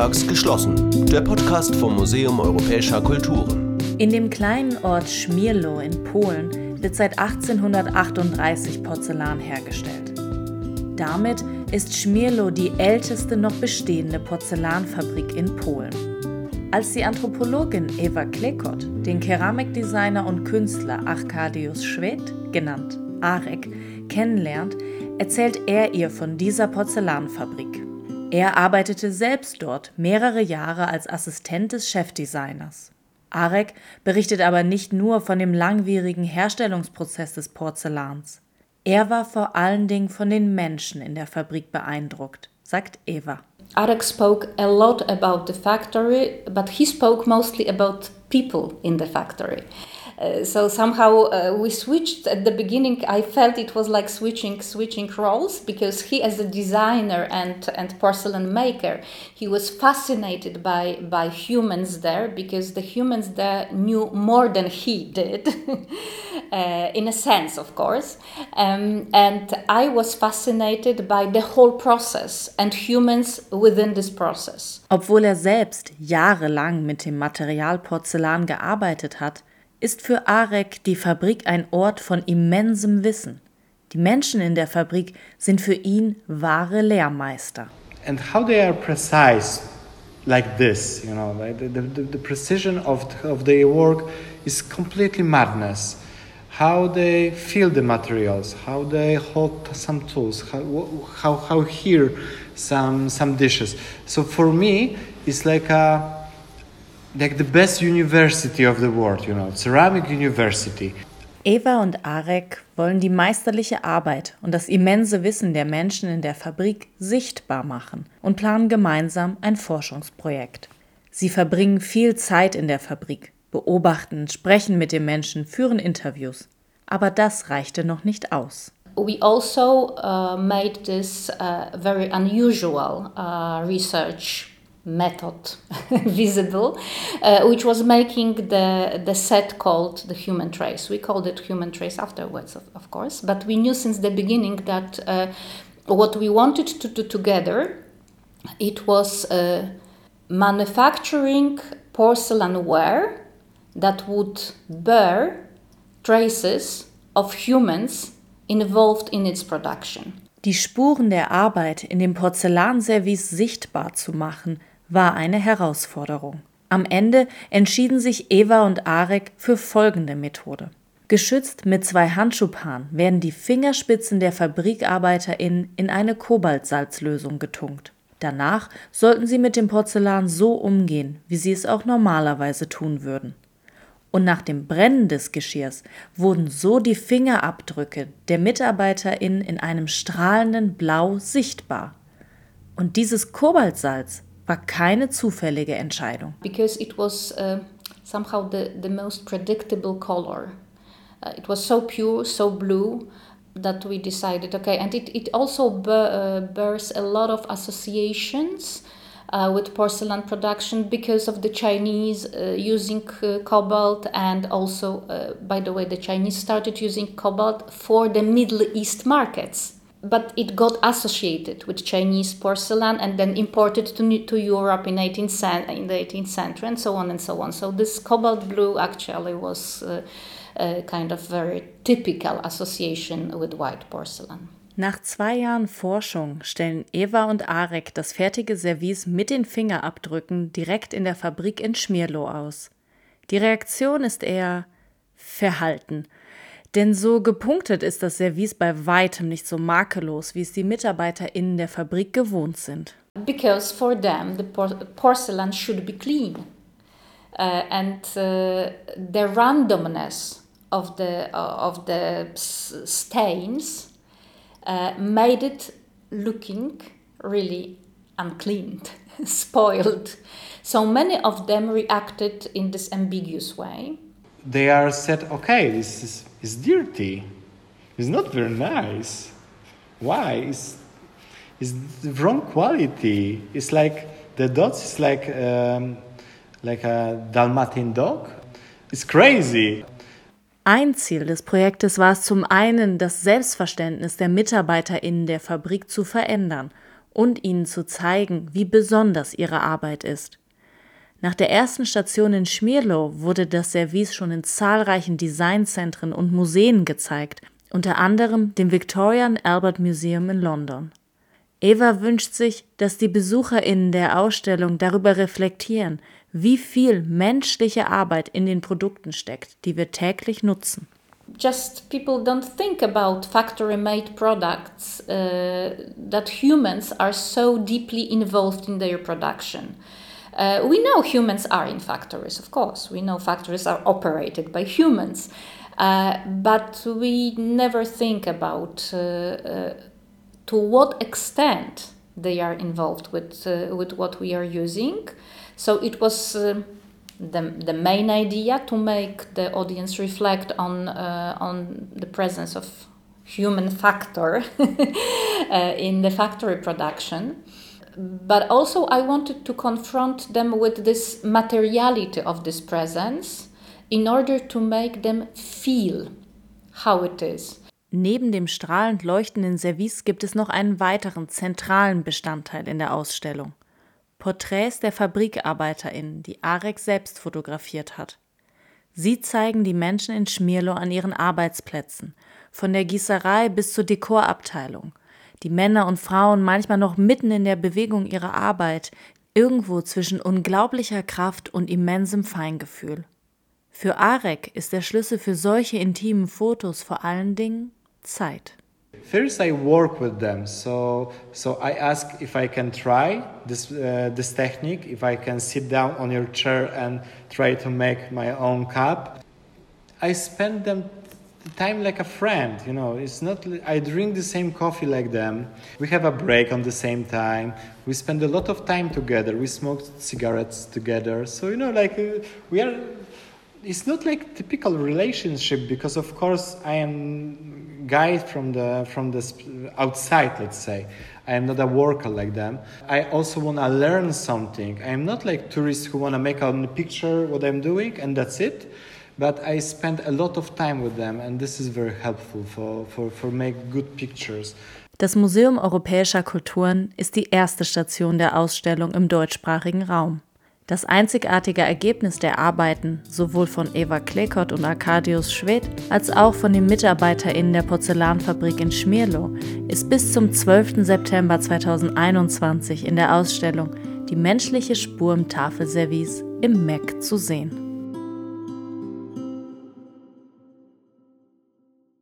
sonntags geschlossen. Der Podcast vom Museum Europäischer Kulturen. In dem kleinen Ort Schmierlo in Polen wird seit 1838 Porzellan hergestellt. Damit ist Schmierlo die älteste noch bestehende Porzellanfabrik in Polen. Als die Anthropologin Eva Klekot den Keramikdesigner und Künstler Arkadius Schwedt, genannt Arek, kennenlernt, erzählt er ihr von dieser Porzellanfabrik. Er arbeitete selbst dort mehrere Jahre als Assistent des Chefdesigners. Arek berichtet aber nicht nur von dem langwierigen Herstellungsprozess des Porzellans. Er war vor allen Dingen von den Menschen in der Fabrik beeindruckt, sagt Eva. Arek spoke a lot about the factory, but he spoke mostly about people in the factory. Uh, so somehow uh, we switched. At the beginning i felt it was like switching switching roles because he as a designer and and porcelain maker he was fascinated by by humans there because the humans there knew more than he did uh, in a sense of course. Um, and i was fascinated by the whole process and humans within this process. Obwohl er selbst jahrelang mit dem material porzellan gearbeitet hat ist für Arek die Fabrik ein Ort von immensem Wissen. Die Menschen in der Fabrik sind für ihn wahre Lehrmeister. And how they are precise like this, you know, the, the, the precision of, of their work is completely madness. How they feel the materials, how they hold some tools, how, how, how hear some, some dishes. So for me, it's like a like the best university of the world, you know, ceramic university. Eva und Arek wollen die meisterliche Arbeit und das immense Wissen der Menschen in der Fabrik sichtbar machen und planen gemeinsam ein Forschungsprojekt. Sie verbringen viel Zeit in der Fabrik, beobachten, sprechen mit den Menschen, führen Interviews. Aber das reichte noch nicht aus. We also uh, made this uh, very unusual uh, research method visible, uh, which was making the, the set called the human trace. We called it human trace afterwards, of, of course, but we knew since the beginning that uh, what we wanted to do together, it was uh, manufacturing porcelain ware that would bear traces of humans involved in its production. Die Spuren der Arbeit in dem Porzellanservice sichtbar zu machen, war eine Herausforderung. Am Ende entschieden sich Eva und Arek für folgende Methode. Geschützt mit zwei Handschuhpaaren werden die Fingerspitzen der FabrikarbeiterInnen in eine Kobaltsalzlösung getunkt. Danach sollten sie mit dem Porzellan so umgehen, wie sie es auch normalerweise tun würden. Und nach dem Brennen des Geschirrs wurden so die Fingerabdrücke der MitarbeiterInnen in einem strahlenden Blau sichtbar. Und dieses Kobaltsalz war keine zufällige Entscheidung. Because it was uh, somehow the, the most predictable color. Uh, it was so pure, so blue that we decided okay, and it, it also uh, bears a lot of associations. Uh, with porcelain production because of the Chinese uh, using uh, cobalt, and also, uh, by the way, the Chinese started using cobalt for the Middle East markets but it got associated with Chinese porcelain and then imported to, to Europe in, 18th, in the 18th century and so on and so on. So this cobalt blue actually was uh, a kind of very typical association with white porcelain. Nach zwei Jahren Forschung stellen Eva und Arek das fertige Service mit den Fingerabdrücken direkt in der Fabrik in Schmierlo aus. Die Reaktion ist eher verhalten – Denn so gepunktet ist das Service bei weitem nicht so makellos, wie es die MitarbeiterInnen der Fabrik gewohnt sind. Because for them the porcelain should be clean. Uh, and uh, the randomness of the, uh, of the stains uh, made it looking really unclean, spoiled. So many of them reacted in this ambiguous way. They are said, okay, this is It's dirty. It's not very nice. Why? It's, it's the wrong quality. It's like the dots is like um, like a Dalmatian dog. It's crazy. Ein Ziel des Projektes war es zum einen, das Selbstverständnis der MitarbeiterInnen der Fabrik zu verändern und ihnen zu zeigen, wie besonders ihre Arbeit ist. Nach der ersten Station in Schmierlo wurde das Service schon in zahlreichen Designzentren und Museen gezeigt, unter anderem dem Victoria and Albert Museum in London. Eva wünscht sich, dass die BesucherInnen der Ausstellung darüber reflektieren, wie viel menschliche Arbeit in den Produkten steckt, die wir täglich nutzen. Just people don't think about factory made products, uh, that humans are so deeply involved in their production. Uh, we know humans are in factories, of course. We know factories are operated by humans. Uh, but we never think about uh, uh to what extent they are involved with, uh, with what we are using. So it was uh, the, the main idea to make the audience reflect on, on the presence of human factor in the factory production but also I wanted to confront them with this materiality of this presence in order to make them feel how it is. Neben dem strahlend leuchtenden Service gibt es noch einen weiteren zentralen Bestandteil in der Ausstellung. Porträts der FabrikarbeiterInnen, die Arek selbst fotografiert hat. Sie zeigen die Menschen in Schmierlo an ihren Arbeitsplätzen, von der Gießerei bis zur Dekorabteilung, die Männer und Frauen manchmal noch mitten in der Bewegung ihrer Arbeit, irgendwo zwischen unglaublicher Kraft und immensem Feingefühl. Für Arek ist der Schlüssel für solche intimen Fotos vor allen Dingen Zeit. First, I work with them, so so I ask if I can try this uh, this technique, if I can sit down on your chair and try to make my own cup. I spend them time like a friend you know. It's not i drink the same coffee like them. We have a break on the same time. We spend a lot of time together. We smoke cigarettes together. So you know like uh, we are it's not like typical relationship because of course i am guy from the from the outside let's say. I am not a worker like them. I also want to learn something. I am not like tourists who want to make a picture what i'm doing and that's it but I spend a lot of time with them and this is very helpful for, for, for make good pictures. Das Museum Europäischer Kulturen ist die erste Station der Ausstellung im deutschsprachigen Raum. Das einzigartige Ergebnis der Arbeiten, sowohl von Eva Klekott und Arkadius Schwedt als auch von den MitarbeiterInnen der Porzellanfabrik in Schmierlo, ist bis zum 12. September 2021 in der Ausstellung Die menschliche Spur im Tafelservice im MEC zu sehen.